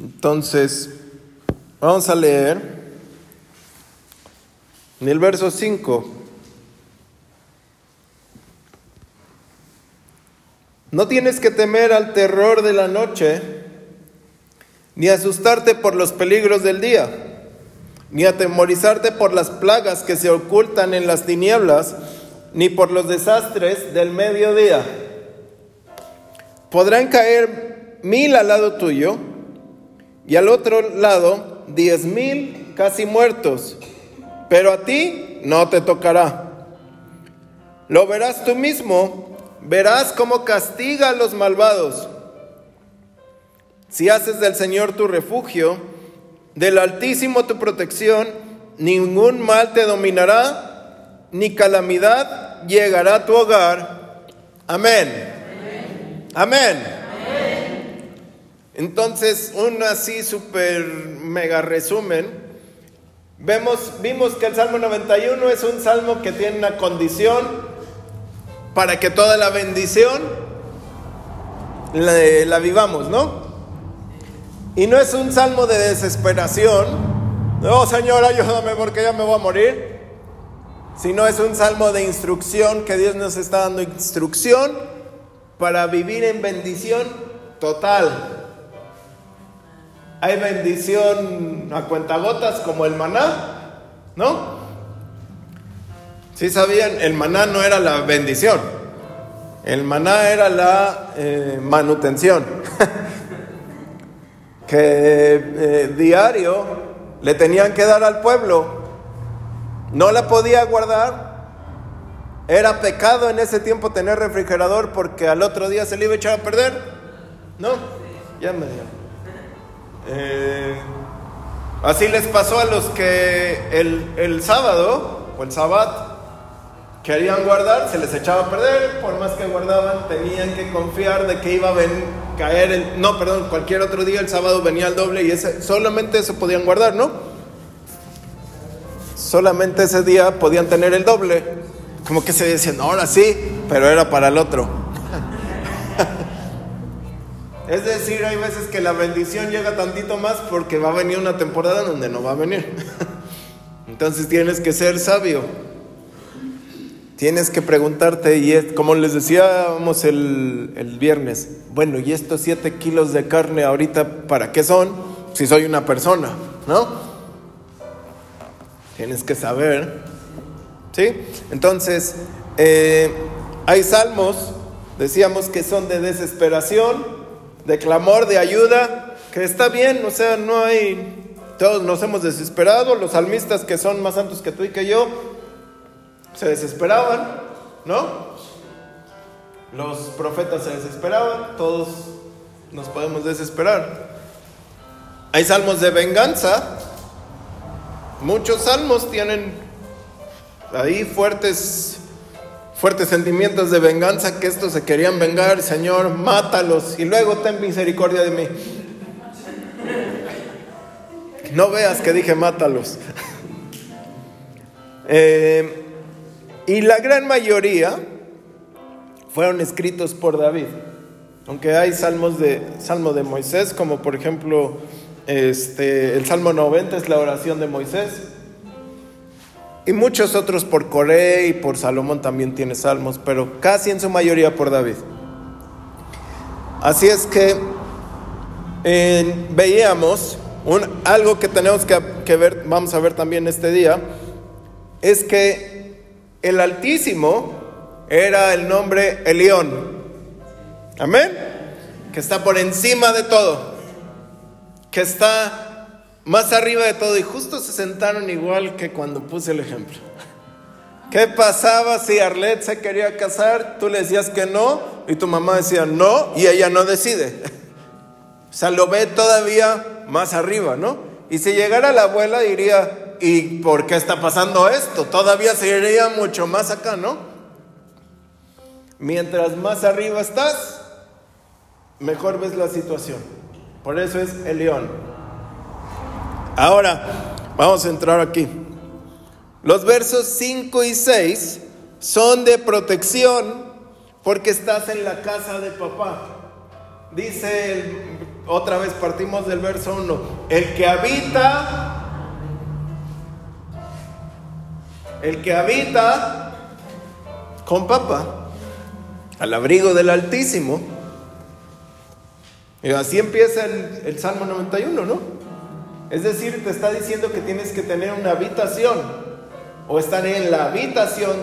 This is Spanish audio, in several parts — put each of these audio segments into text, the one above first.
Entonces, vamos a leer en el verso 5. No tienes que temer al terror de la noche, ni asustarte por los peligros del día, ni atemorizarte por las plagas que se ocultan en las tinieblas, ni por los desastres del mediodía. Podrán caer mil al lado tuyo y al otro lado diez mil casi muertos, pero a ti no te tocará. Lo verás tú mismo, verás cómo castiga a los malvados. Si haces del Señor tu refugio, del Altísimo tu protección, ningún mal te dominará, ni calamidad llegará a tu hogar. Amén. Amén. Entonces, un así súper mega resumen. Vemos, vimos que el Salmo 91 es un salmo que tiene una condición para que toda la bendición la, la vivamos, ¿no? Y no es un salmo de desesperación. No, Señor, ayúdame porque ya me voy a morir. Sino es un salmo de instrucción que Dios nos está dando instrucción para vivir en bendición total. Hay bendición a cuentagotas como el maná, ¿no? Si sabían, el maná no era la bendición, el maná era la eh, manutención. que eh, diario le tenían que dar al pueblo. No la podía guardar ¿Era pecado en ese tiempo tener refrigerador porque al otro día se le iba a echar a perder? No, ya me dio. Eh, así les pasó a los que el, sábado o el sabbat querían guardar, se les echaba a perder, por más que guardaban, tenían que confiar de que iba a caer el, no, perdón, cualquier otro día el sábado venía el doble y ese, solamente eso podían guardar, ¿no? Solamente ese día podían tener el doble. Como que se decían, ahora sí, pero era para el otro. es decir, hay veces que la bendición llega tantito más porque va a venir una temporada donde no va a venir. Entonces tienes que ser sabio. Tienes que preguntarte, y como les decíamos el, el viernes, bueno, ¿y estos siete kilos de carne ahorita para qué son? Si soy una persona, ¿no? Tienes que saber ¿Sí? Entonces, eh, hay salmos, decíamos que son de desesperación, de clamor, de ayuda, que está bien, o sea, no hay, todos nos hemos desesperado, los salmistas que son más santos que tú y que yo, se desesperaban, ¿no? Los profetas se desesperaban, todos nos podemos desesperar. Hay salmos de venganza, muchos salmos tienen ahí fuertes, fuertes sentimientos de venganza que estos se querían vengar, Señor, mátalos y luego ten misericordia de mí. No veas que dije mátalos. Eh, y la gran mayoría fueron escritos por David. Aunque hay salmos de salmo de Moisés, como por ejemplo este, el Salmo 90 es la oración de Moisés. Y muchos otros por Coré y por Salomón también tiene salmos, pero casi en su mayoría por David. Así es que veíamos algo que tenemos que, que, ver, vamos a ver también este día, es que el Altísimo era el nombre Elión. Amén. Que está por encima de todo. Que está más arriba de todo y justo se sentaron igual que cuando puse el ejemplo. ¿Qué pasaba si Arlette se quería casar? Tú le decías que no y tu mamá decía no y ella no decide. O sea, lo ve todavía más arriba, ¿no? Y si llegara la abuela diría, ¿y por qué está pasando esto? Todavía sería mucho más acá, ¿no? Mientras más arriba estás, mejor ves la situación. Por eso es el león. Ahora, vamos a entrar aquí. Los versos 5 y 6 son de protección porque estás en la casa de papá. Dice otra vez partimos del verso 1. El que habita, el que habita con papá, al abrigo del Altísimo. Y así empieza el, el Salmo 91, ¿no? Es decir, te está diciendo que tienes que tener una habitación o estar en la habitación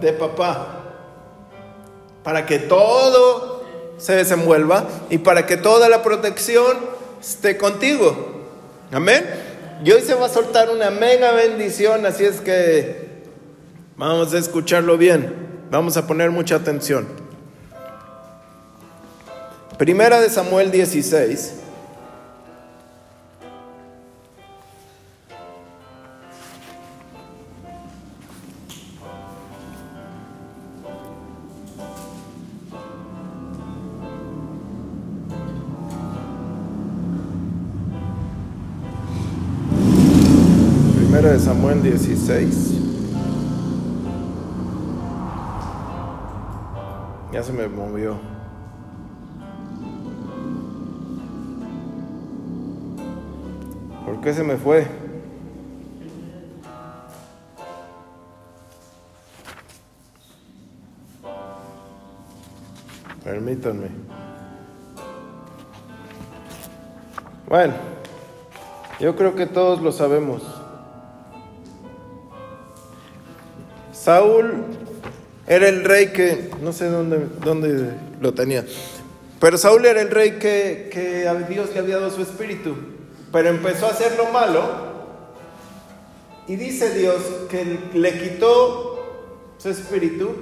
de papá para que todo se desenvuelva y para que toda la protección esté contigo. Amén. Y hoy se va a soltar una mega bendición, así es que vamos a escucharlo bien. Vamos a poner mucha atención. Primera de Samuel 16. Samuel 16. Ya se me movió. ¿Por qué se me fue? Permítanme. Bueno, yo creo que todos lo sabemos. Saúl era el rey que, no sé dónde, dónde lo tenía, pero Saúl era el rey que, que a Dios le había dado su espíritu, pero empezó a hacer lo malo y dice Dios que le quitó su espíritu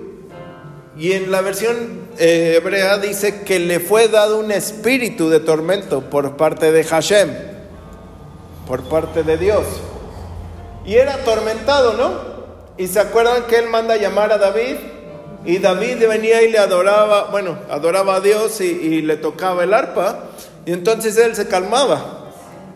y en la versión eh, hebrea dice que le fue dado un espíritu de tormento por parte de Hashem, por parte de Dios. Y era atormentado, ¿no? Y se acuerdan que él manda llamar a David y David venía y le adoraba, bueno, adoraba a Dios y, le tocaba el arpa y entonces él se calmaba.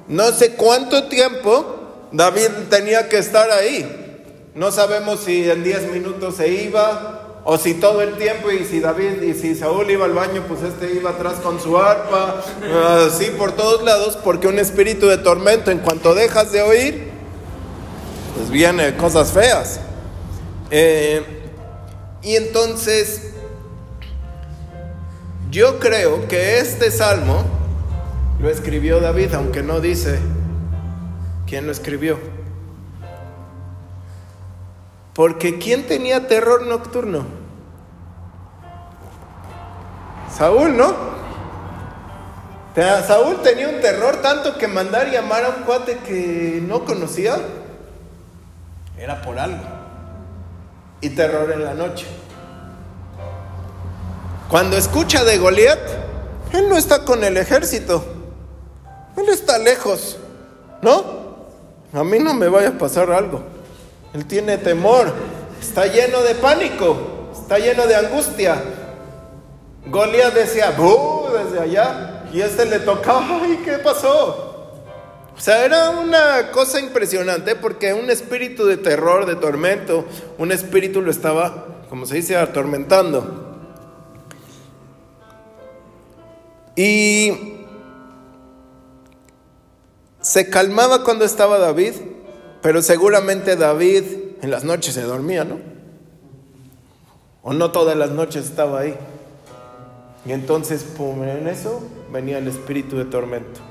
No sé cuánto tiempo David tenía que estar ahí. No sabemos si en 10 minutos se iba o si todo el tiempo y si David y si Saúl iba al baño, pues este iba atrás con su arpa, así por todos lados, porque un espíritu de tormento en cuanto dejas de oír, pues viene cosas feas. Eh, y entonces, yo creo que este salmo lo escribió David, aunque no dice quién lo escribió. Porque ¿quién tenía terror nocturno? Saúl, ¿no? Saúl tenía un terror tanto que mandar llamar a un cuate que no conocía era por algo y terror en la noche. Cuando escucha de Goliat, él no está con el ejército, él está lejos, ¿no? A mí no me vaya a pasar algo. Él tiene temor, está lleno de pánico, está lleno de angustia. Goliat decía, ¡buh! desde allá, y este le tocaba, ¡ay, qué pasó! O sea, era una cosa impresionante porque un espíritu de terror, de tormento, un espíritu lo estaba, como se dice, atormentando. Y se calmaba cuando estaba David, pero seguramente David en las noches se dormía, ¿no? O no todas las noches estaba ahí. Y entonces, pum, en eso venía el espíritu de tormento.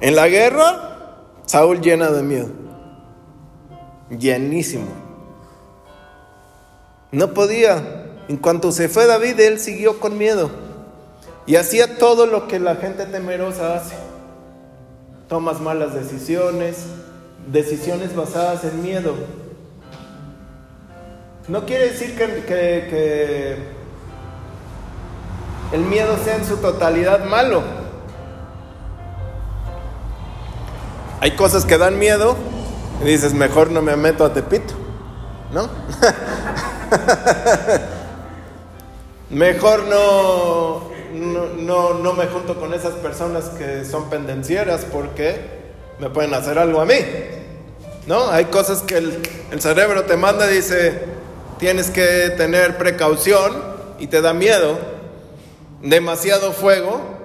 En la guerra, Saúl llena de miedo. Llenísimo. No podía. En cuanto se fue David, él siguió con miedo. Y hacía todo lo que la gente temerosa hace. Tomas malas decisiones, decisiones basadas en miedo. No quiere decir que, que, que el miedo sea en su totalidad malo. Hay cosas que dan miedo y dices, mejor no me meto a Tepito, ¿no? mejor no, no, no, no, me junto con esas personas que son pendencieras porque me pueden hacer algo a mí, ¿no? Hay cosas que el, el cerebro te manda y dice, tienes que tener precaución y te da miedo. demasiado fuego,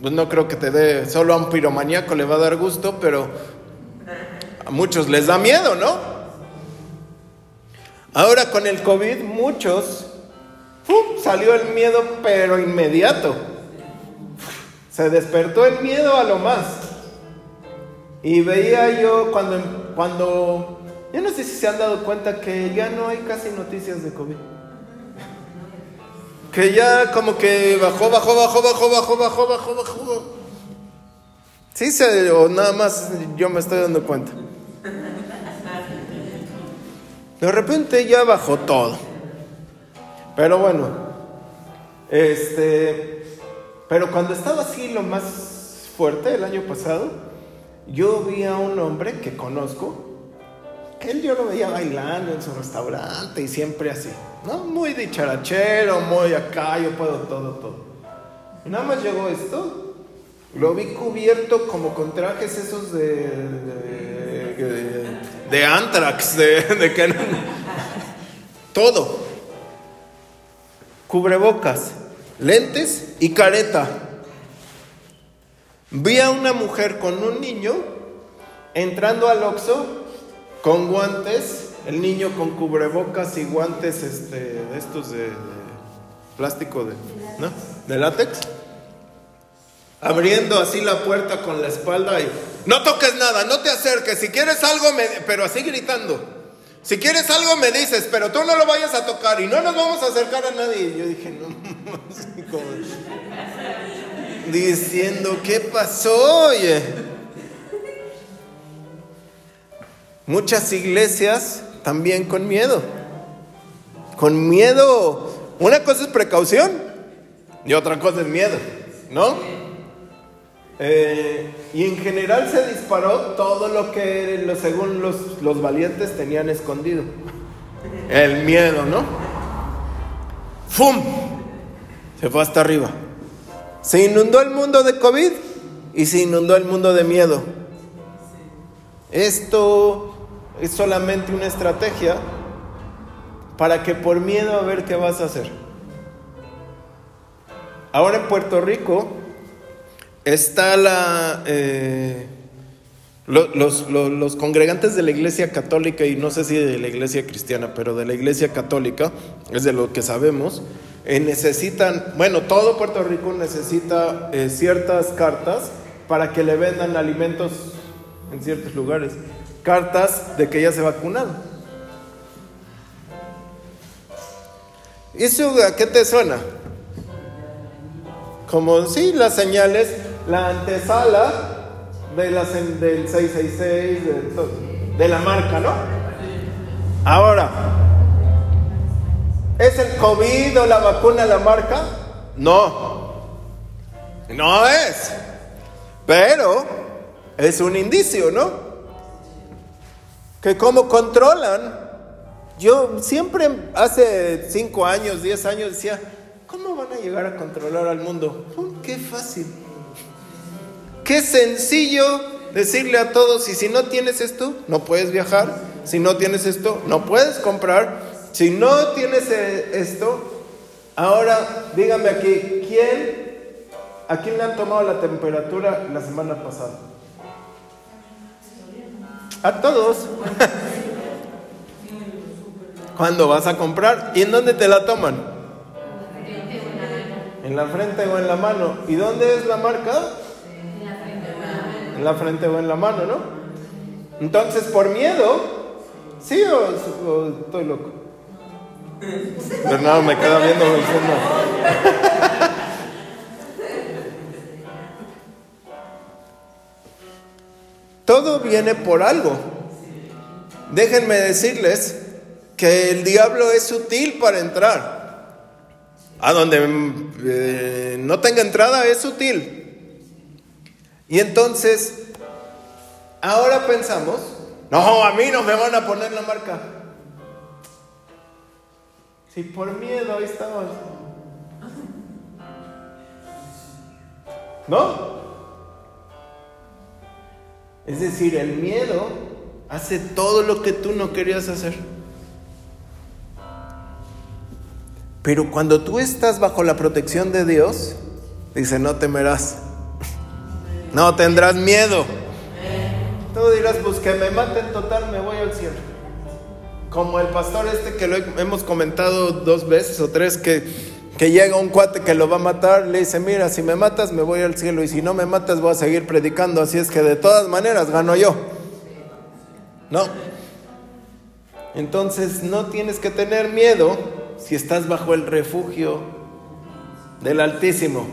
pues no creo que te dé, solo a un piromaníaco le va a dar gusto, pero a muchos les da miedo, ¿no? Ahora con el COVID muchos, salió el miedo pero inmediato. Se despertó el miedo a lo más. Y veía yo cuando, cuando, yo no sé si se han dado cuenta que ya no hay casi noticias de COVID. Que ya como que bajó, bajó, bajó, bajó, bajó, bajó, bajó, bajó. Sí, se, o nada más yo me estoy dando cuenta. De repente ya bajó todo. Pero bueno, este, pero cuando estaba así lo más fuerte el año pasado, yo vi a un hombre que conozco, él yo lo veía bailando en su restaurante y siempre así, ¿no? Muy dicharachero, muy acá, yo puedo todo, todo. Nada más llegó esto, lo vi cubierto como con trajes esos de, de, de, Antrax, de, de todo. Cubrebocas, lentes y careta. Vi a una mujer con un niño entrando al Oxxo con guantes, el niño con cubrebocas y guantes este, de estos de, plástico de, ¿no? de látex, abriendo así la puerta con la espalda y no toques nada, no te acerques, si quieres algo, me... pero así gritando. Si quieres algo me dices, pero tú no lo vayas a tocar y no nos vamos a acercar a nadie. Y yo dije, no, como diciendo, ¿qué pasó? Oye? Muchas iglesias también con miedo. Con miedo. Una cosa es precaución y otra cosa es miedo, ¿no? Eh, y en general se disparó todo lo que según los, los valientes tenían escondido. El miedo, ¿no? ¡Fum! Se fue hasta arriba. Se inundó el mundo de COVID y se inundó el mundo de miedo. Esto es solamente una estrategia para que por miedo a ver qué vas a hacer. Ahora en Puerto Rico está la... Eh, los, los, congregantes de la iglesia católica, y no sé si de la iglesia cristiana, pero de la iglesia católica, es de lo que sabemos, eh, necesitan, bueno, todo Puerto Rico necesita eh, ciertas cartas para que le vendan alimentos en ciertos lugares. Cartas de que ya se vacunaron. ¿Eso a qué te suena? Como sí, las señales, la antesala de las, del 666, de, de la marca, ¿no? Ahora, ¿Es el COVID o la vacuna la marca? No. No es. Pero es un indicio, ¿no? Que cómo controlan. Yo siempre hace 5 años, 10 años decía, ¿cómo van a llegar a controlar al mundo? Qué fácil. Qué sencillo decirle a todos, y si no tienes esto, no puedes viajar. Si no tienes esto, no puedes comprar. Si no tienes eh, esto, ahora dígame aquí, ¿quién, a quién le han tomado la temperatura la semana pasada? A todos. ¿Cuándo vas a comprar? ¿Y en dónde te la toman? En la frente o en la mano. ¿Y dónde es la marca? En la frente o en la mano, ¿no? Entonces, por miedo, ¿sí o estoy loco? Bernardo me queda viendo el Todo viene por algo. Déjenme decirles que el diablo es sutil para entrar. A donde eh, no tenga entrada es sutil. Y entonces, ahora pensamos, no, a mí no me van a poner la marca. Si por miedo ahí estamos. ¿No? Es decir, el miedo hace todo lo que tú no querías hacer. Pero cuando tú estás bajo la protección de Dios, dice, no temerás, no tendrás miedo. Tú dirás, pues que me maten total, me voy al cielo. Como el pastor este que lo hemos comentado dos veces o tres, que, que llega un cuate que lo va a matar, le dice, mira, si me matas me voy al cielo y si no me matas voy a seguir predicando, así es que de todas maneras gano yo. No. Entonces no tienes que tener miedo si estás bajo el refugio del Altísimo.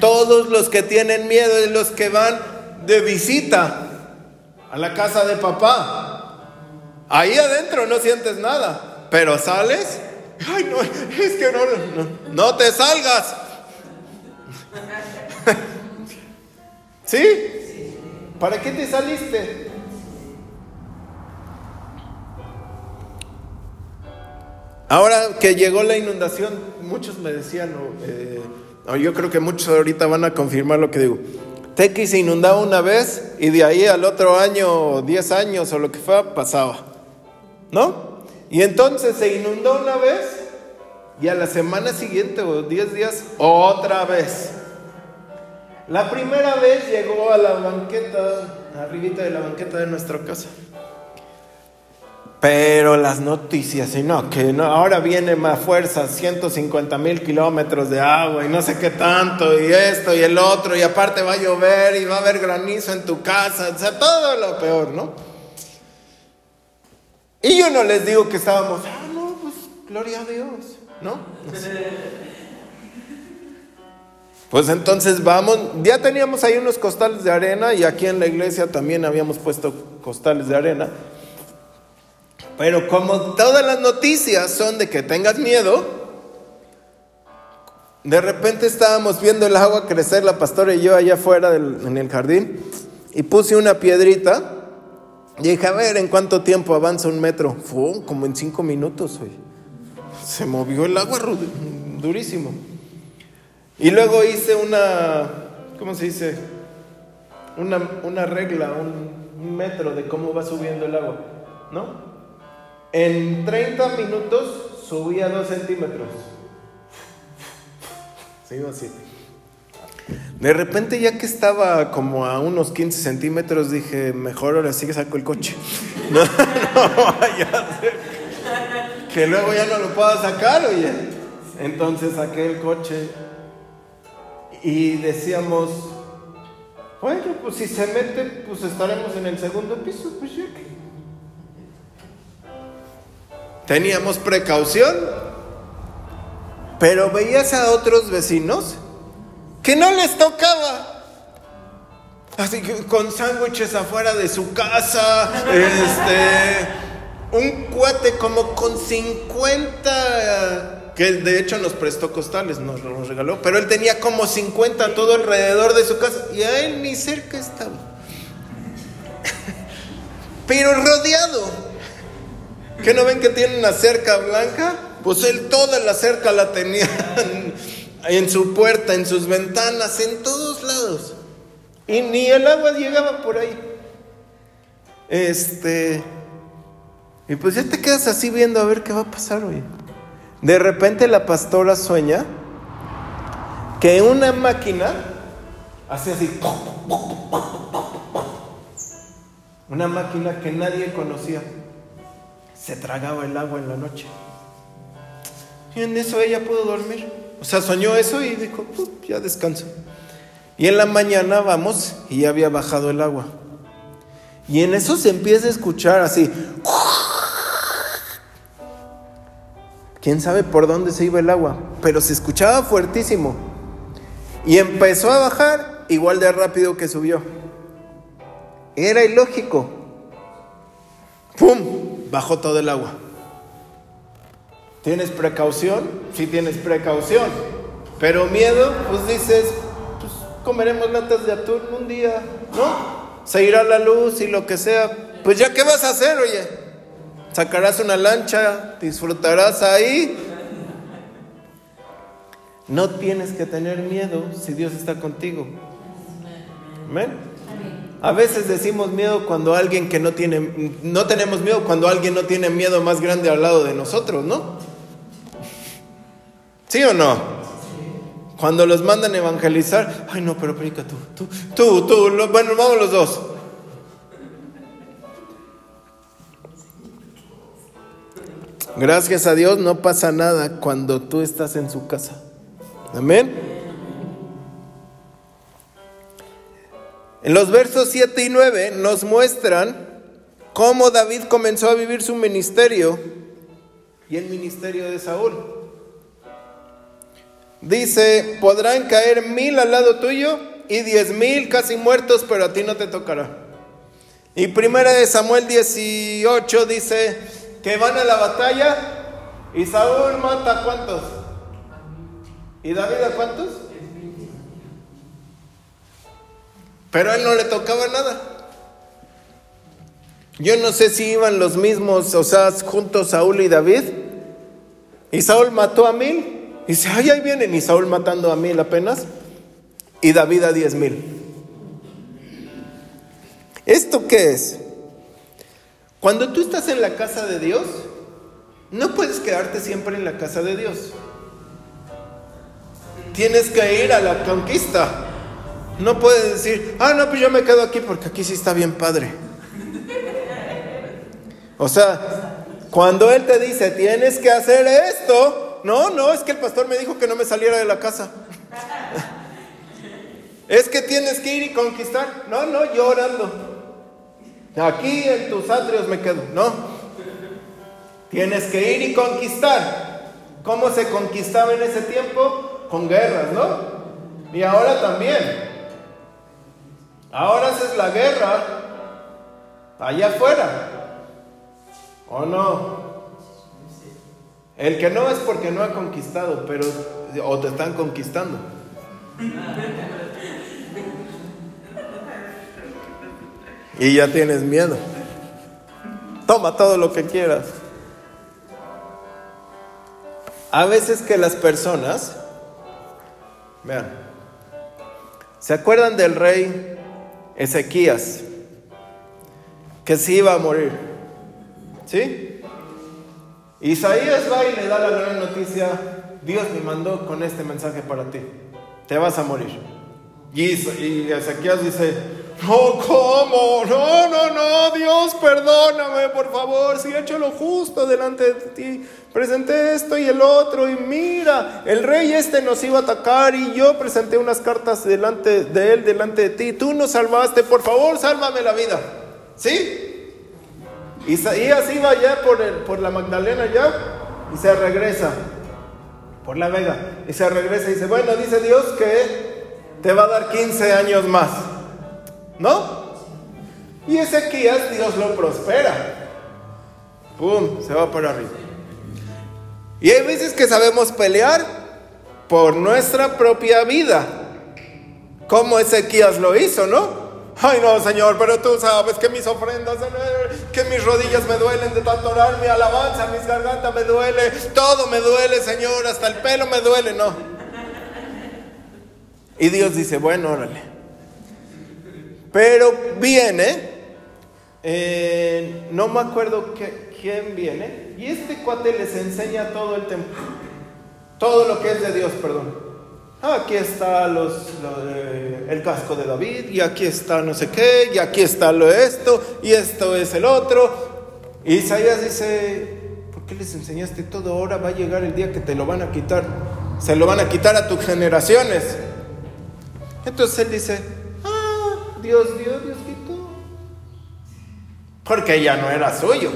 Todos los que tienen miedo es los que van de visita a la casa de papá. Ahí adentro no sientes nada, pero sales. Ay, no, es que no, no, no te salgas. ¿Sí? ¿Para qué te saliste? Ahora que llegó la inundación, muchos me decían, eh, yo creo que muchos ahorita van a confirmar lo que digo. Tequi se inundaba una vez y de ahí al otro año, 10 años o lo que fue, pasaba. ¿No? Y entonces se inundó una vez y a la semana siguiente o 10 días, otra vez. La primera vez llegó a la banqueta, arribita de la banqueta de nuestra casa. Pero las noticias, y no, que no, ahora viene más fuerza, 150 mil kilómetros de agua y no sé qué tanto, y esto y el otro, y aparte va a llover y va a haber granizo en tu casa, o sea, todo lo peor, ¿no? Y yo no les digo que estábamos, ah, no, pues gloria a Dios, ¿no? Pues entonces vamos, ya teníamos ahí unos costales de arena y aquí en la iglesia también habíamos puesto costales de arena. Pero como todas las noticias son de que tengas miedo, de repente estábamos viendo el agua crecer, la pastora y yo allá afuera en el jardín, y puse una piedrita y dije, a ver, ¿en cuánto tiempo avanza un metro? Fue como en cinco minutos, Se movió el agua durísimo. Y luego hice una, ¿cómo se dice? Una, una regla, un, metro de cómo va subiendo el agua, ¿no? En 30 minutos subía 2 centímetros. Sigo así. De repente, ya que estaba como a unos 15 centímetros, dije, mejor ahora sí que saco el coche. No, vaya a ser que luego ya no lo pueda sacar, oye. Entonces saqué el coche y decíamos, bueno, pues si se mete, pues estaremos en el segundo piso, pues ya que. Teníamos precaución, pero veías a otros vecinos que no les tocaba. Así que con sándwiches afuera de su casa, este, un cuate como con 50, que de hecho nos prestó costales, nos, nos regaló, pero él tenía como 50 todo alrededor de su casa y a él ni cerca estaba. Pero rodeado ¿Qué no ven que tiene una cerca blanca? Pues él toda la cerca la tenía en su puerta, en sus ventanas, en todos lados. Y ni el agua llegaba por ahí. Este. Y pues ya te quedas así viendo a ver qué va a pasar hoy. De repente la pastora sueña que una máquina hace así. Una máquina que nadie conocía se tragaba el agua en la noche. Y en eso ella pudo dormir. O sea, soñó eso y dijo, ya descanso. Y en la mañana vamos y ya había bajado el agua. Y en eso se empieza a escuchar así. Quién sabe por dónde se iba el agua, pero se escuchaba fuertísimo. Y empezó a bajar igual de rápido que subió. Era ilógico. ¡Pum! bajó todo el agua. ¿Tienes precaución? Sí tienes precaución. Pero miedo, pues dices, pues comeremos latas de atún un día, ¿no? Se irá la luz y lo que sea. Pues ya, ¿qué vas a hacer, oye? Sacarás una lancha, disfrutarás ahí. No tienes que tener miedo si Dios está contigo. Amén. A veces decimos miedo cuando alguien que no tiene, no tenemos miedo cuando alguien no tiene miedo más grande al lado de nosotros, ¿no? ¿Sí o no? Cuando los mandan a evangelizar, ay no, pero predica tú, tú, tú, tú, bueno, vamos los dos. Gracias a Dios no pasa nada cuando tú estás en su casa. Amén. En los versos 7 y 9 nos muestran cómo David comenzó a vivir su ministerio y el ministerio de Saúl. Dice, podrán caer mil al lado tuyo y diez mil casi muertos, pero a ti no te tocará. Y primera de Samuel 18 dice que van a la batalla y Saúl mata a cuántos. ¿Y David a cuántos? Pero a él no le tocaba nada. Yo no sé si iban los mismos, o sea, juntos Saúl y David. Y Saúl mató a mil. Y dice, ay, ahí vienen. Y Saúl matando a mil apenas. Y David a diez mil. ¿Esto qué es? Cuando tú estás en la casa de Dios, no puedes quedarte siempre en la casa de Dios. Tienes que ir a la conquista. No puedes decir, ah, no, pues yo me quedo aquí porque aquí sí está bien padre. O sea, cuando Él te dice, tienes que hacer esto, no, no, es que el pastor me dijo que no me saliera de la casa. es que tienes que ir y conquistar. No, no, llorando. Aquí en tus atrios me quedo. No. Tienes que ir y conquistar. ¿Cómo se conquistaba en ese tiempo? Con guerras, ¿no? Y ahora también. Ahora haces la guerra allá afuera. ¿O no? El que no es porque no ha conquistado, pero o te están conquistando. Y ya tienes miedo. Toma todo lo que quieras. A veces que las personas, vean, ¿se acuerdan del rey Ezequías? Que se iba a morir. ¿Sí? Isaías va y le da la gran noticia, Dios me mandó con este mensaje para ti, te vas a morir. Y, Ezequías dice, no, ¿cómo? No, no, no, Dios, perdóname, por favor, si he hecho lo justo delante de ti. Presenté esto y el otro y mira, el rey este nos iba a atacar y yo presenté unas cartas delante de él, delante de ti. Tú nos salvaste, por favor, sálvame la vida. ¿Sí? Isaías iba ya por, el, por la Magdalena ya y se regresa por la Vega y se regresa y dice, bueno, dice Dios que te va a dar 15 años más. ¿No? Y Ezequías Dios lo prospera. ¡Pum! Se va por arriba. Y hay veces que sabemos pelear por nuestra propia vida. Como Ezequías lo hizo, ¿no? Ay no, Señor, pero tú sabes que mis ofrendas, que mis rodillas me duelen de tanto orar, mi alabanza, mis gargantas me duele, todo me duele, Señor, hasta el pelo me duele, no. Y Dios dice, bueno, órale. Pero viene, eh, no me acuerdo quién viene, y este cuate les enseña todo el templo, todo lo que es de Dios, perdón. Aquí está los, el casco de David, y aquí está no sé qué, y aquí está lo esto, y esto es el otro. Y Isaías dice, ¿por qué les enseñaste todo? Ahora va a llegar el día que te lo van a quitar. Se lo van a quitar a tus generaciones. Entonces él dice, ah, Dios dio, Dios quitó. Porque ya no era suyo.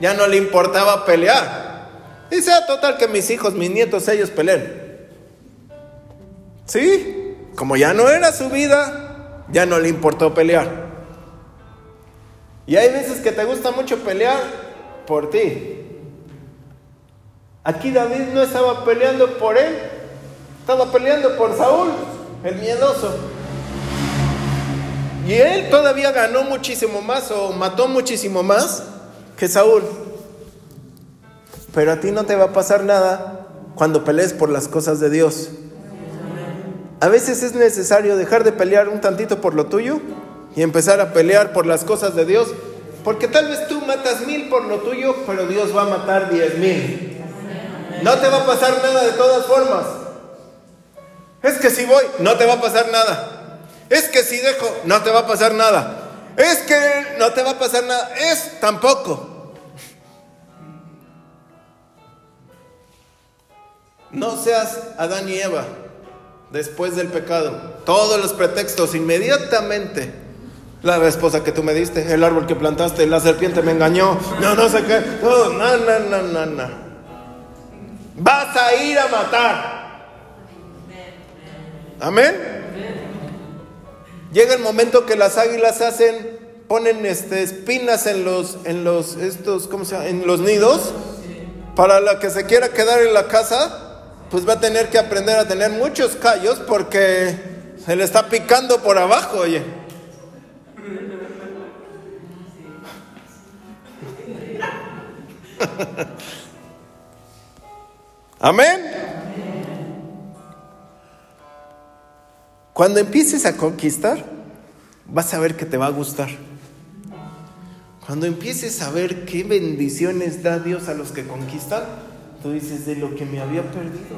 Ya no le importaba pelear. Y sea total que mis hijos, mis nietos, ellos peleen. ¿Sí? Como ya no era su vida, ya no le importó pelear. Y hay veces que te gusta mucho pelear por ti. Aquí David no estaba peleando por él, estaba peleando por Saúl, el miedoso. Y él todavía ganó muchísimo más o mató muchísimo más que Saúl. Pero a ti no te va a pasar nada cuando pelees por las cosas de Dios. A veces es necesario dejar de pelear un tantito por lo tuyo y empezar a pelear por las cosas de Dios. Porque tal vez tú matas mil por lo tuyo, pero Dios va a matar diez mil. No te va a pasar nada de todas formas. Es que si voy, no te va a pasar nada. Es que si dejo, no te va a pasar nada. Es que no te va a pasar nada. Es tampoco. No seas Adán y Eva después del pecado. Todos los pretextos inmediatamente. La esposa que tú me diste, el árbol que plantaste, la serpiente me engañó, no, no sé qué, no, no, no, no, no. Vas a ir a matar. Amén. Llega el momento que las águilas hacen, ponen este, espinas en los, en los, estos, ¿cómo se llama? En los nidos. Para la que se quiera quedar en la casa, pues va a tener que aprender a tener muchos callos porque se le está picando por abajo, oye. Amén. Cuando empieces a conquistar, vas a ver que te va a gustar. Cuando empieces a ver qué bendiciones da Dios a los que conquistan, tú dices de lo que me había perdido.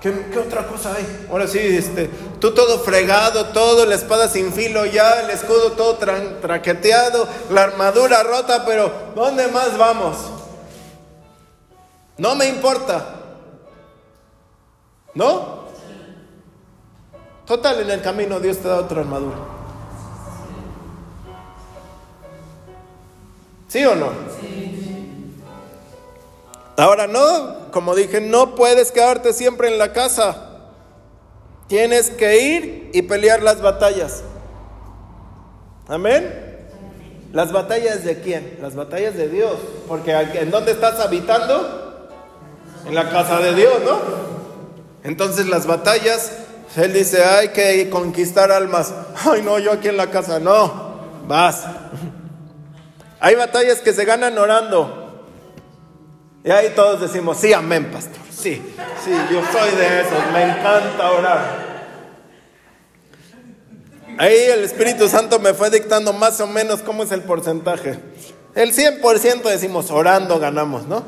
¿Qué, otra cosa hay? Ahora sí, este, tú todo fregado, todo, la espada sin filo ya, el escudo todo traqueteado, la armadura rota, pero ¿dónde más vamos? No me importa. ¿No? Total, en el camino Dios te da otra armadura. ¿Sí o no? Ahora no, como dije, no puedes quedarte siempre en la casa. Tienes que ir y pelear las batallas. Amén. Las batallas de quién? Las batallas de Dios. Porque ¿en dónde estás habitando? en la casa de Dios, ¿no? Entonces las batallas, él dice, hay que conquistar almas. Ay, no, yo aquí en la casa, no, vas. Hay batallas que se ganan orando. Y ahí todos decimos, sí, amén, pastor. Sí, sí, yo soy de esos, me encanta orar. Ahí el Espíritu Santo me fue dictando más o menos cómo es el porcentaje. El 100% decimos, orando ganamos, ¿no?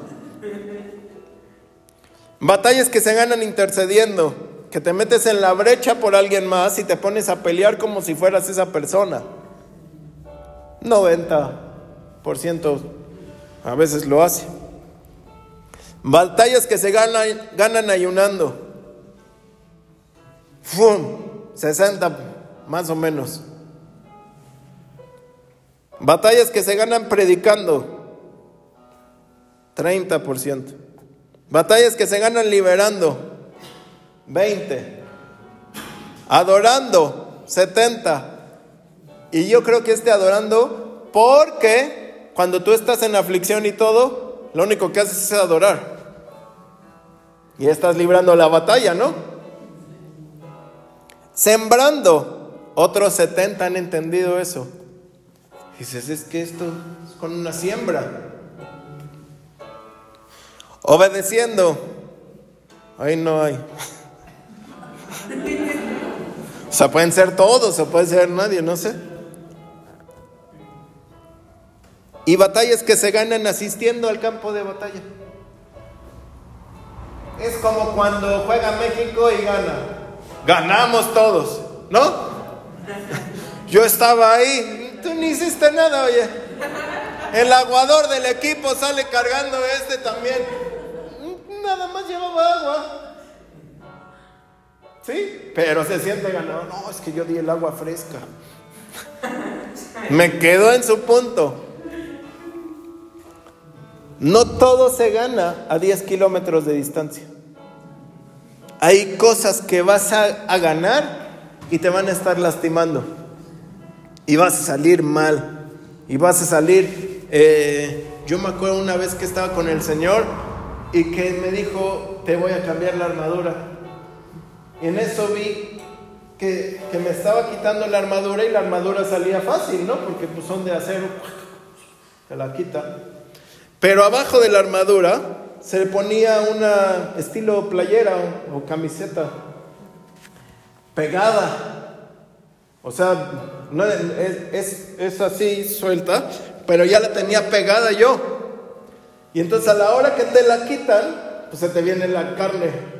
Batallas que se ganan intercediendo, que te metes en la brecha por alguien más y te pones a pelear como si fueras esa persona. 90% a veces lo hace. Batallas que se ganan, ayunando. ¡Fum! 60 más o menos. Batallas que se ganan predicando. 30%. Batallas que se ganan liberando. 20. Adorando. 70. Y yo creo que esté adorando porque cuando tú estás en aflicción y todo, lo único que haces es adorar. Y estás librando la batalla, ¿no? Sembrando. Otros 70 han entendido eso. dices, es que esto es con una siembra. Obedeciendo. Ahí no hay. O sea, pueden ser todos, o puede ser nadie, no sé. Y batallas que se ganan asistiendo al campo de batalla. Es como cuando juega México y gana. Ganamos todos, ¿no? Yo estaba ahí, tú ni hiciste nada, oye. El aguador del equipo sale cargando este también nada más llevaba agua. Pero se siente ganado. No, es que yo di el agua fresca. Me quedo en su punto. No todo se gana a 10 kilómetros de distancia. Hay cosas que vas a, ganar y te van a estar lastimando. Y vas a salir mal. Y vas a salir... Eh, yo me acuerdo una vez que estaba con el Señor y que me dijo, te voy a cambiar la armadura. Y en eso vi que, me estaba quitando la armadura y la armadura salía fácil, ¿no? Porque pues son de acero, se la quita. Pero abajo de la armadura se le ponía una estilo playera o, camiseta pegada. O sea, no, es, es así suelta, pero ya la tenía pegada yo. Y entonces a la hora que te la quitan, pues se te viene la carne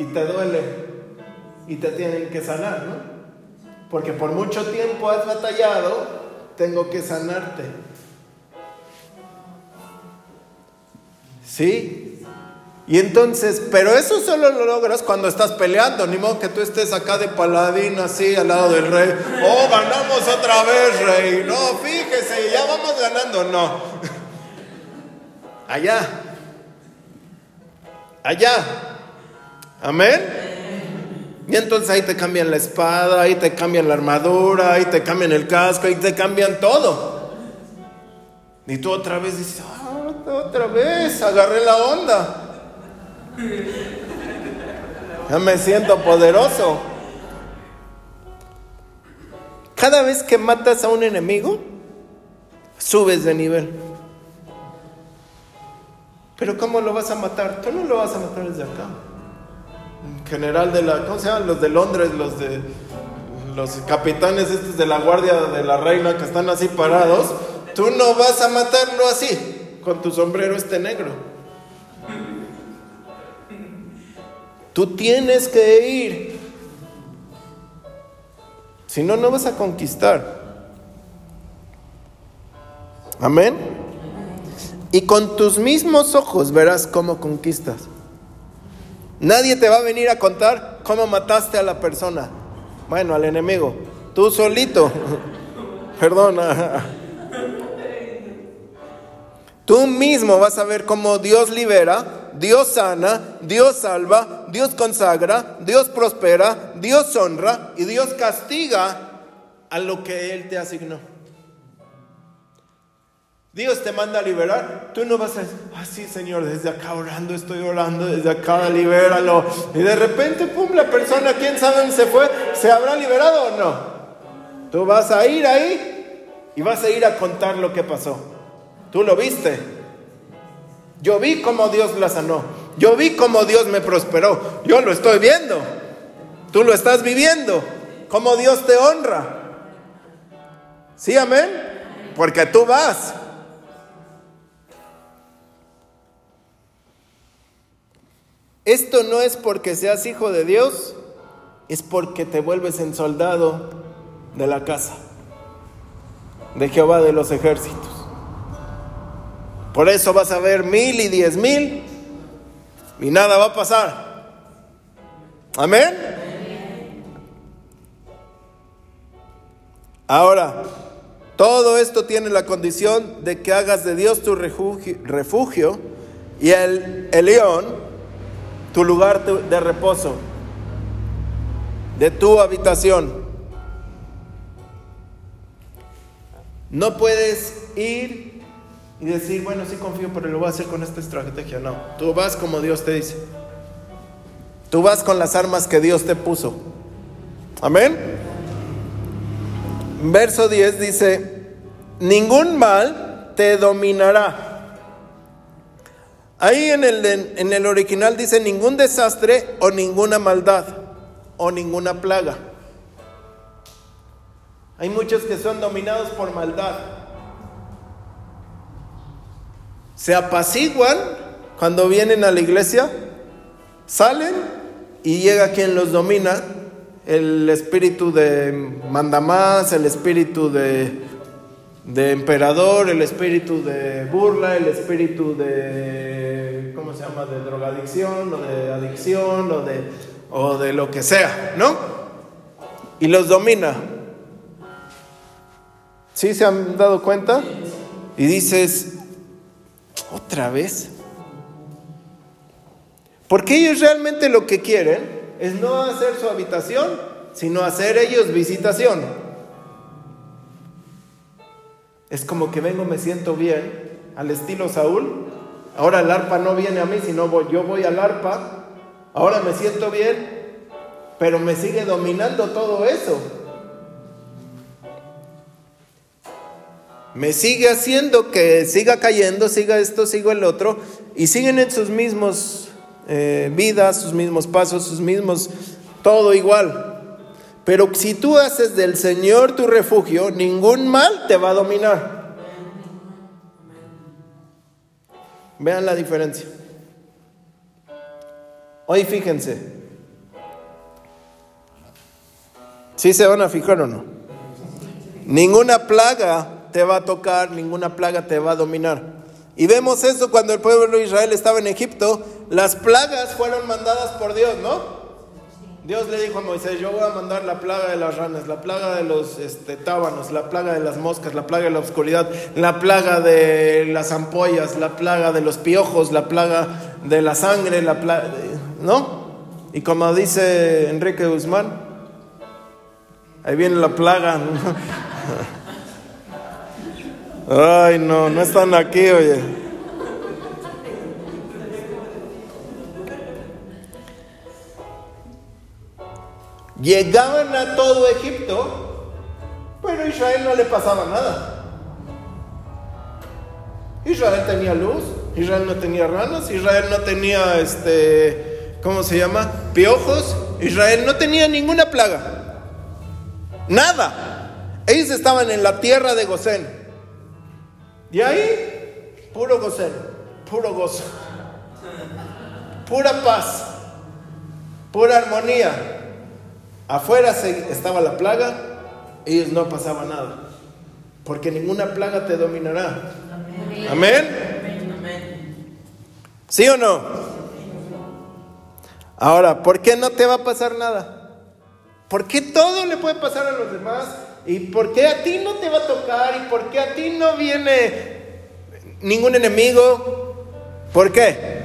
y te duele y te tienen que sanar, ¿no? Porque por mucho tiempo has batallado, tengo que sanarte. ¿Sí? Y entonces, pero eso solo lo logras cuando estás peleando, ni modo que tú estés acá de paladín así al lado del rey. Oh, ganamos otra vez, rey. No, fíjese, ya vamos ganando. No. Allá. Allá. Amén. Y entonces ahí te cambian la espada, ahí te cambian la armadura, ahí te cambian el casco, ahí te cambian todo. Y tú otra vez dices, ah, otra vez, agarré la onda. Ya me siento poderoso. Cada vez que matas a un enemigo, subes de nivel. Pero ¿cómo lo vas a matar? Tú no lo vas a matar desde acá. General de la, ¿cómo se llaman? Los de Londres, los de los capitanes estos de la guardia de la reina que están así parados. Tú no vas a matarlo así, con tu sombrero este negro. Tú tienes que ir. Si no, no vas a conquistar. Amén. Y con tus mismos ojos verás cómo conquistas. Nadie te va a venir a contar cómo mataste a la persona. Bueno, al enemigo. Tú solito. Perdona. Tú mismo vas a ver cómo Dios libera Dios sana, Dios salva, Dios consagra, Dios prospera, Dios honra y Dios castiga a lo que Él te asignó. Dios te manda a liberar, tú no vas a decir, ah, sí, Señor, desde acá orando, estoy orando, desde acá, libéralo. Y de repente, pum, la persona, quién sabe dónde se fue, ¿se habrá liberado o no? Tú vas a ir ahí y vas a ir a contar lo que pasó. Tú lo viste. Yo vi cómo Dios la sanó. Yo vi cómo Dios me prosperó. Yo lo estoy viendo. Tú lo estás viviendo. Cómo Dios te honra. ¿Sí, amén? Porque tú vas. Esto no es porque seas hijo de Dios, es porque te vuelves en soldado de la casa de Jehová de los ejércitos. Por eso vas a ver mil y diez mil y nada va a pasar. Amén. Ahora, todo esto tiene la condición de que hagas de Dios tu refugio, y el, el león tu lugar de reposo, de tu habitación. No puedes ir y decir, bueno, sí confío, pero lo voy a hacer con esta estrategia. No, tú vas como Dios te dice. Tú vas con las armas que Dios te puso. Amén. Verso 10 dice, ningún mal te dominará. Ahí en el, en el original dice ningún desastre o ninguna maldad o ninguna plaga. Hay muchos que son dominados por maldad se apaciguan cuando vienen a la iglesia, salen y llega quien los domina, el espíritu de mandamás, el espíritu de, de emperador, el espíritu de burla, el espíritu de, ¿cómo se llama?, de drogadicción o de adicción o de, o de lo que sea, ¿no? Y los domina. ¿Sí se han dado cuenta? Y dices, ¿Otra vez? Porque ellos realmente lo que quieren es no hacer su habitación, sino hacer ellos visitación. Es como que vengo, me siento bien, al estilo Saúl. Ahora el arpa no viene a mí, sino yo voy al arpa. Ahora me siento bien, pero me sigue dominando todo eso. me sigue haciendo que siga cayendo, siga esto, siga el otro, y siguen en sus mismos eh, vidas, sus mismos pasos, sus mismos, todo igual. Pero si tú haces del Señor tu refugio, ningún mal te va a dominar. Vean la diferencia. Hoy fíjense. ¿Sí se van a fijar o no? Ninguna plaga te va a tocar, ninguna plaga te va a dominar. Y vemos eso cuando el pueblo de Israel estaba en Egipto. Las plagas fueron mandadas por Dios, ¿no? Dios le dijo a Moisés, yo voy a mandar la plaga de las ranas, la plaga de los este, tábanos, la plaga de las moscas, la plaga de la oscuridad, la plaga de las ampollas, la plaga de los piojos, la plaga de la sangre, la plaga, ¿no? Y como dice Enrique Guzmán, ahí viene la plaga. Ay, no, no están aquí, oye. Llegaban a todo Egipto, pero a Israel no le pasaba nada. Israel tenía luz, Israel no tenía ranas, Israel no tenía, este, ¿cómo se llama? Piojos, Israel no tenía ninguna plaga. Nada. Ellos estaban en la tierra de Gosén. Y ahí, puro Gosén, puro gozo, pura paz, pura armonía. Afuera estaba la plaga, ellos no pasaba nada. Porque ninguna plaga te dominará. Amén. ¿Sí o no? Ahora, ¿por qué no te va a pasar nada? ¿Por qué todo le puede pasar a los demás? ¿Y por qué a ti no te va a tocar? ¿Y por qué a ti no viene ningún enemigo? ¿Por qué?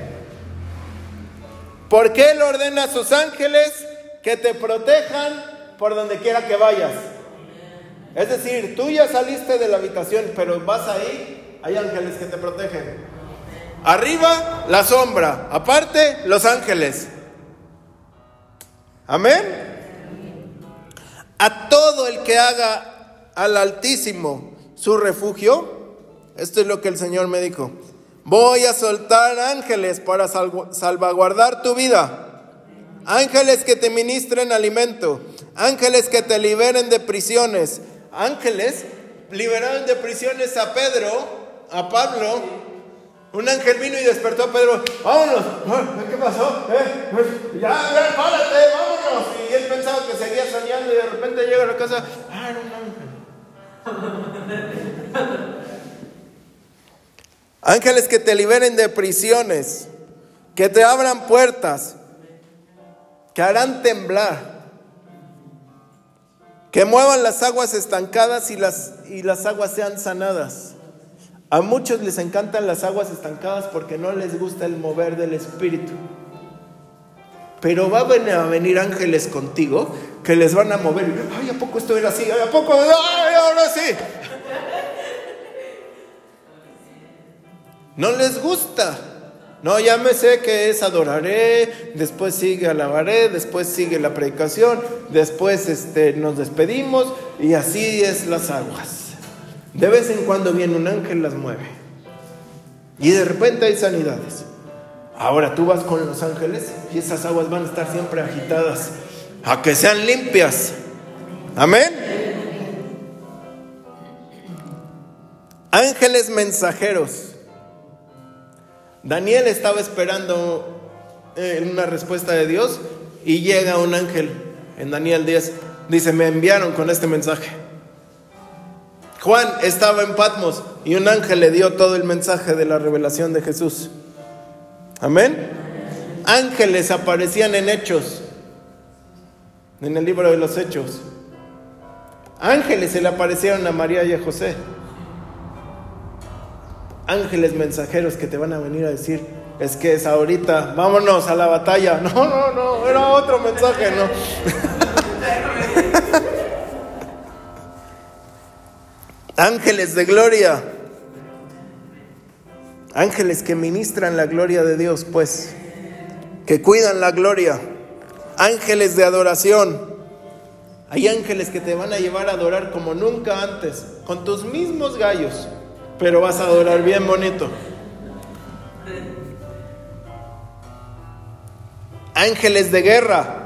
¿Por qué Él ordena a sus ángeles que te protejan por donde quiera que vayas. Es decir, tú ya saliste de la habitación, pero vas ahí, hay ángeles que te protegen. Arriba, la sombra. Aparte, los ángeles. Amén. A todo el que haga al Altísimo su refugio, esto es lo que el Señor me dijo. Voy a soltar ángeles para salvaguardar tu vida ángeles que te ministren alimento, ángeles que te liberen de prisiones, ángeles liberaron de prisiones a Pedro, a Pablo. Un ángel vino y despertó a Pedro, vámonos, ¿qué pasó? ¿Eh? Ya, ya, párate, vámonos. Y él pensaba que seguía soñando y de repente llega a la casa, ah, Ángeles que te liberen de prisiones, que te abran puertas, que harán temblar, que muevan las aguas estancadas y las, y las aguas sean sanadas. A muchos les encantan las aguas estancadas porque no les gusta el mover del Espíritu. Pero va a venir ángeles contigo que les van a mover. Ay, ¿a poco esto era así? ¿a poco? Ahora sí. No les gusta. No, ya me sé que es adoraré, después sigue alabaré, después sigue la predicación, después este, nos despedimos y así es las aguas. De vez en cuando viene un ángel, las mueve. Y de repente hay sanidades. Ahora tú vas con los ángeles y esas aguas van a estar siempre agitadas, a que sean limpias. Amén. Ángeles mensajeros. Daniel estaba esperando eh, una respuesta de Dios y llega un ángel en Daniel 10. Dice, me enviaron con este mensaje. Juan estaba en Patmos y un ángel le dio todo el mensaje de la revelación de Jesús. Amén. Ángeles aparecían en hechos, en el libro de los hechos. Ángeles se le aparecieron a María y a José ángeles mensajeros que te van a venir a decir, es que es ahorita, vámonos a la batalla. No, no, no, era otro mensaje, no. ángeles de gloria. Ángeles que ministran la gloria de Dios, pues, que cuidan la gloria. Ángeles de adoración. Hay ángeles que te van a llevar a adorar como nunca antes, con tus mismos gallos pero vas a adorar bien bonito. Ángeles de guerra.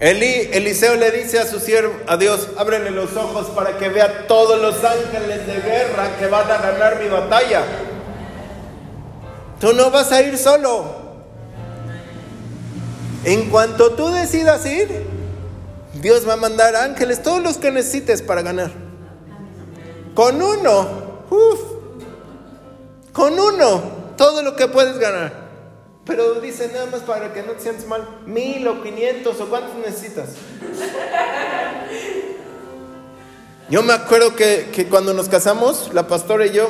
Eli, Eliseo le dice a su siervo, a Dios, ábrele los ojos para que vea todos los ángeles de guerra que van a ganar mi batalla. Tú no vas a ir solo. En cuanto tú decidas ir, Dios va a mandar ángeles, todos los que necesites para ganar. Con uno, uff, con uno, todo lo que puedes ganar. Pero dice nada más para que no te sientas mal, mil o quinientos o cuántos necesitas. Yo me acuerdo que, cuando nos casamos, la pastora y yo,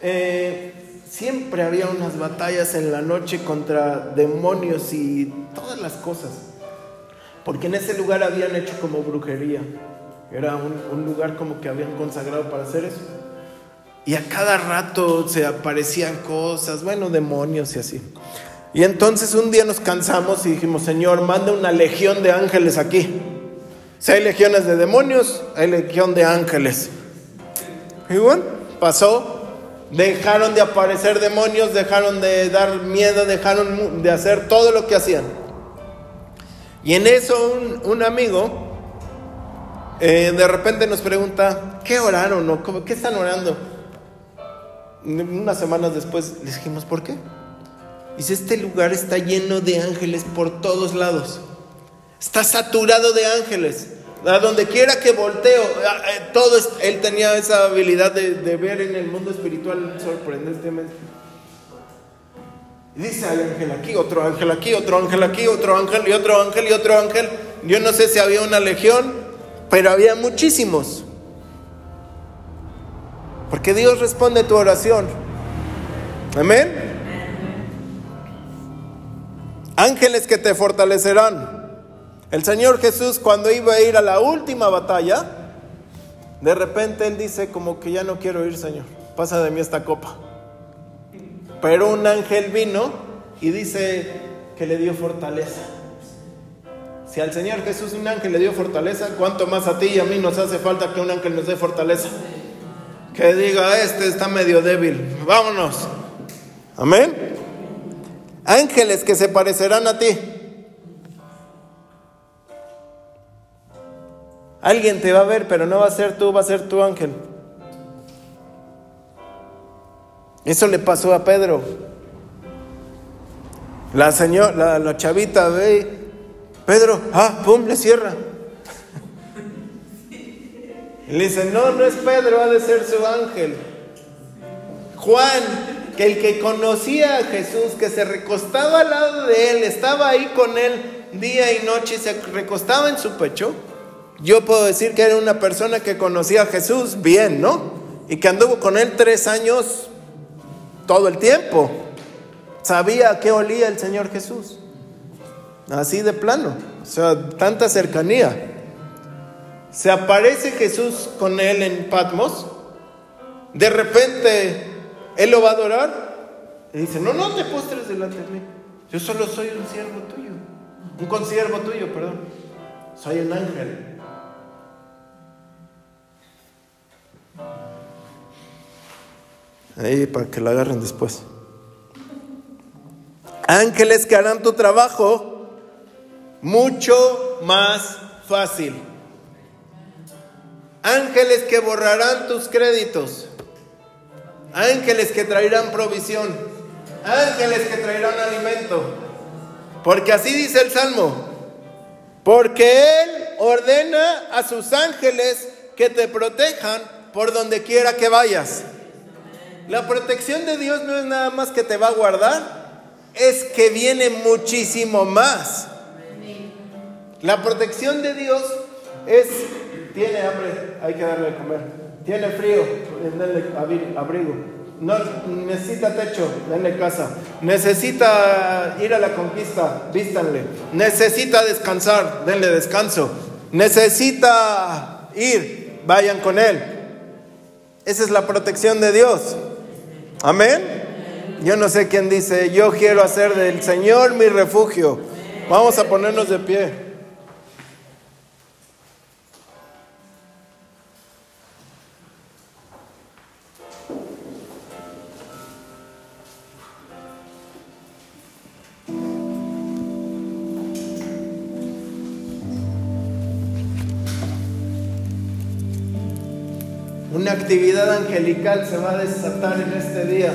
eh, siempre había unas batallas en la noche contra demonios y todas las cosas. Porque en ese lugar habían hecho como brujería. Era un, un lugar como que habían consagrado para hacer eso. Y a cada rato se aparecían cosas, bueno, demonios y así. Y entonces un día nos cansamos y dijimos, Señor, manda una legión de ángeles aquí. Si hay legiones de demonios, hay legión de ángeles. Y bueno, pasó. Dejaron de aparecer demonios, dejaron de dar miedo, dejaron de hacer todo lo que hacían. Y en eso un, amigo eh, de repente nos pregunta, ¿qué oraron o qué están orando? Unas semanas después les dijimos, ¿por qué? Dice, este lugar está lleno de ángeles por todos lados. Está saturado de ángeles. A donde quiera que volteo, todo él tenía esa habilidad de, ver en el mundo espiritual sorprendentemente. Dice, hay ángel aquí, otro ángel aquí, otro ángel aquí, otro ángel y otro ángel y otro ángel. Yo no sé si había una legión, pero había muchísimos. Porque Dios responde tu oración. Amén. Ángeles que te fortalecerán. El Señor Jesús cuando iba a ir a la última batalla, de repente Él dice como que ya no quiero ir, Señor. Pasa de mí esta copa. Pero un ángel vino y dice que le dio fortaleza. Si al Señor Jesús un ángel le dio fortaleza, ¿cuánto más a ti y a mí nos hace falta que un ángel nos dé fortaleza? que diga, este está medio débil, vámonos. Amén. Ángeles que se parecerán a ti. Alguien te va a ver, pero no va a ser tú, va a ser tu ángel. Eso le pasó a Pedro. La señora, la, chavita ve, Pedro, ah, pum, le cierra. Y le dice, no, no es Pedro, ha de ser su ángel. Juan, que el que conocía a Jesús, que se recostaba al lado de él, estaba ahí con él día y noche, se recostaba en su pecho. Yo puedo decir que era una persona que conocía a Jesús bien, ¿no? Y que anduvo con él tres años todo el tiempo. Sabía a qué olía el Señor Jesús. Así de plano. O sea, tanta cercanía. Se aparece Jesús con él en Patmos. De repente, él lo va a adorar. Y dice, no, no te postres delante de mí. Yo solo soy un siervo tuyo. Un consiervo tuyo, perdón. Soy el ángel. Ahí para que la agarren después. Ángeles que harán tu trabajo mucho más fácil. Ángeles que borrarán tus créditos. Ángeles que traerán provisión. Ángeles que traerán alimento. Porque así dice el Salmo. Porque Él ordena a sus ángeles que te protejan por donde quiera que vayas. La protección de Dios no es nada más que te va a guardar, es que viene muchísimo más. La protección de Dios es tiene hambre, hay que darle de comer. Tiene frío, denle abrigo. No, necesita techo, denle casa. Necesita ir a la conquista, vístanle. Necesita descansar, denle descanso. Necesita ir, vayan con él. Esa es la protección de Dios. Amén. Yo no sé quién dice, yo quiero hacer del Señor mi refugio. Vamos a ponernos de pie. actividad angelical se va a desatar en este día.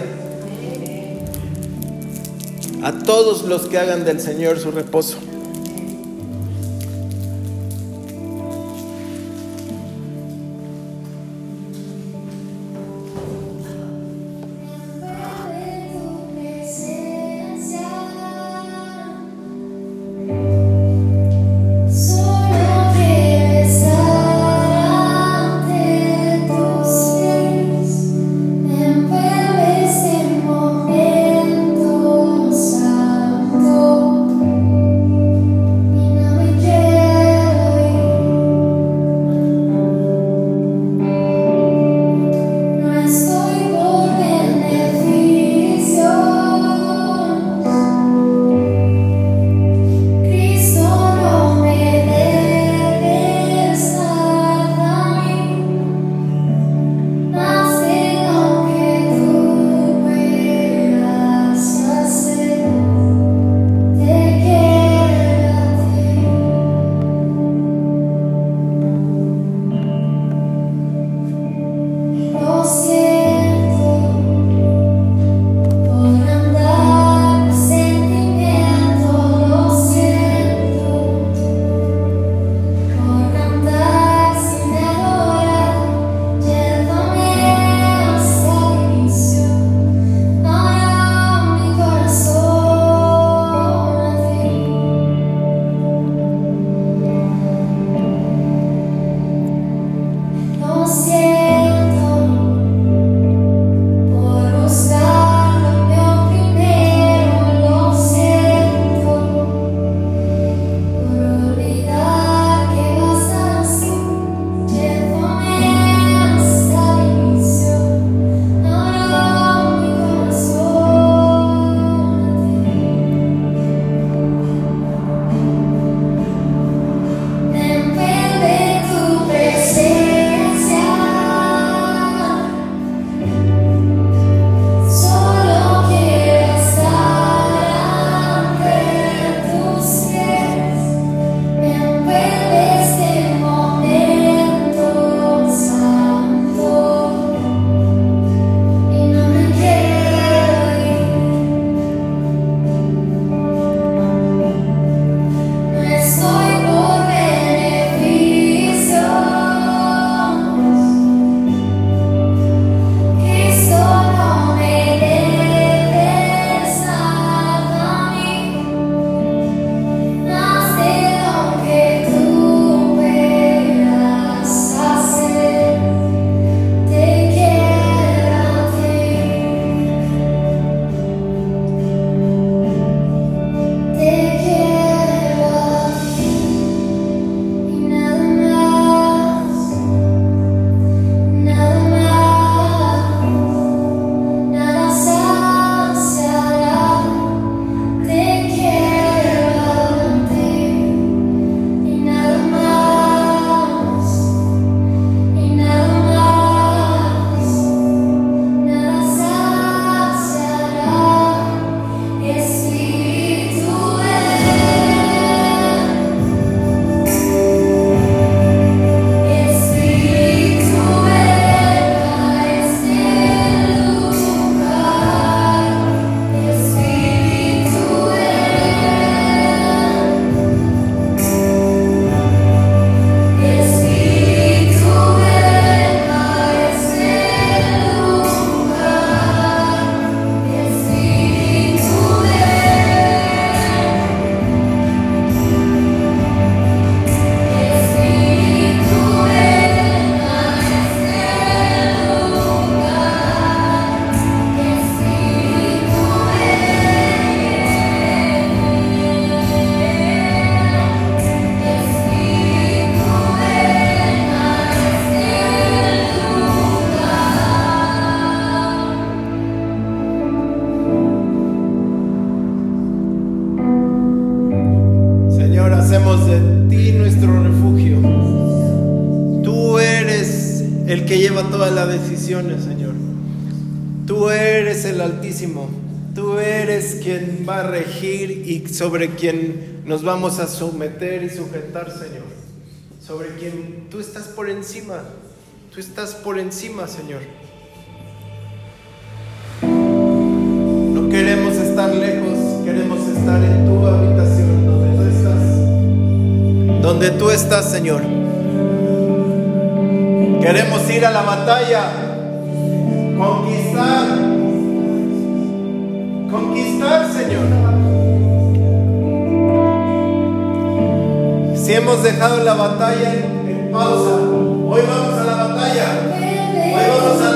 A todos los que hagan del Señor su reposo. Sobre quien nos vamos a someter y sujetar, Señor. Sobre quien tú estás por encima. Tú estás por encima, Señor. No queremos estar lejos, queremos estar en tu habitación donde tú estás. Donde tú estás, Señor. Queremos ir a la batalla, conquistar, conquistar, Señor. Si hemos dejado la batalla en, pausa, hoy vamos a la batalla. Hoy vamos a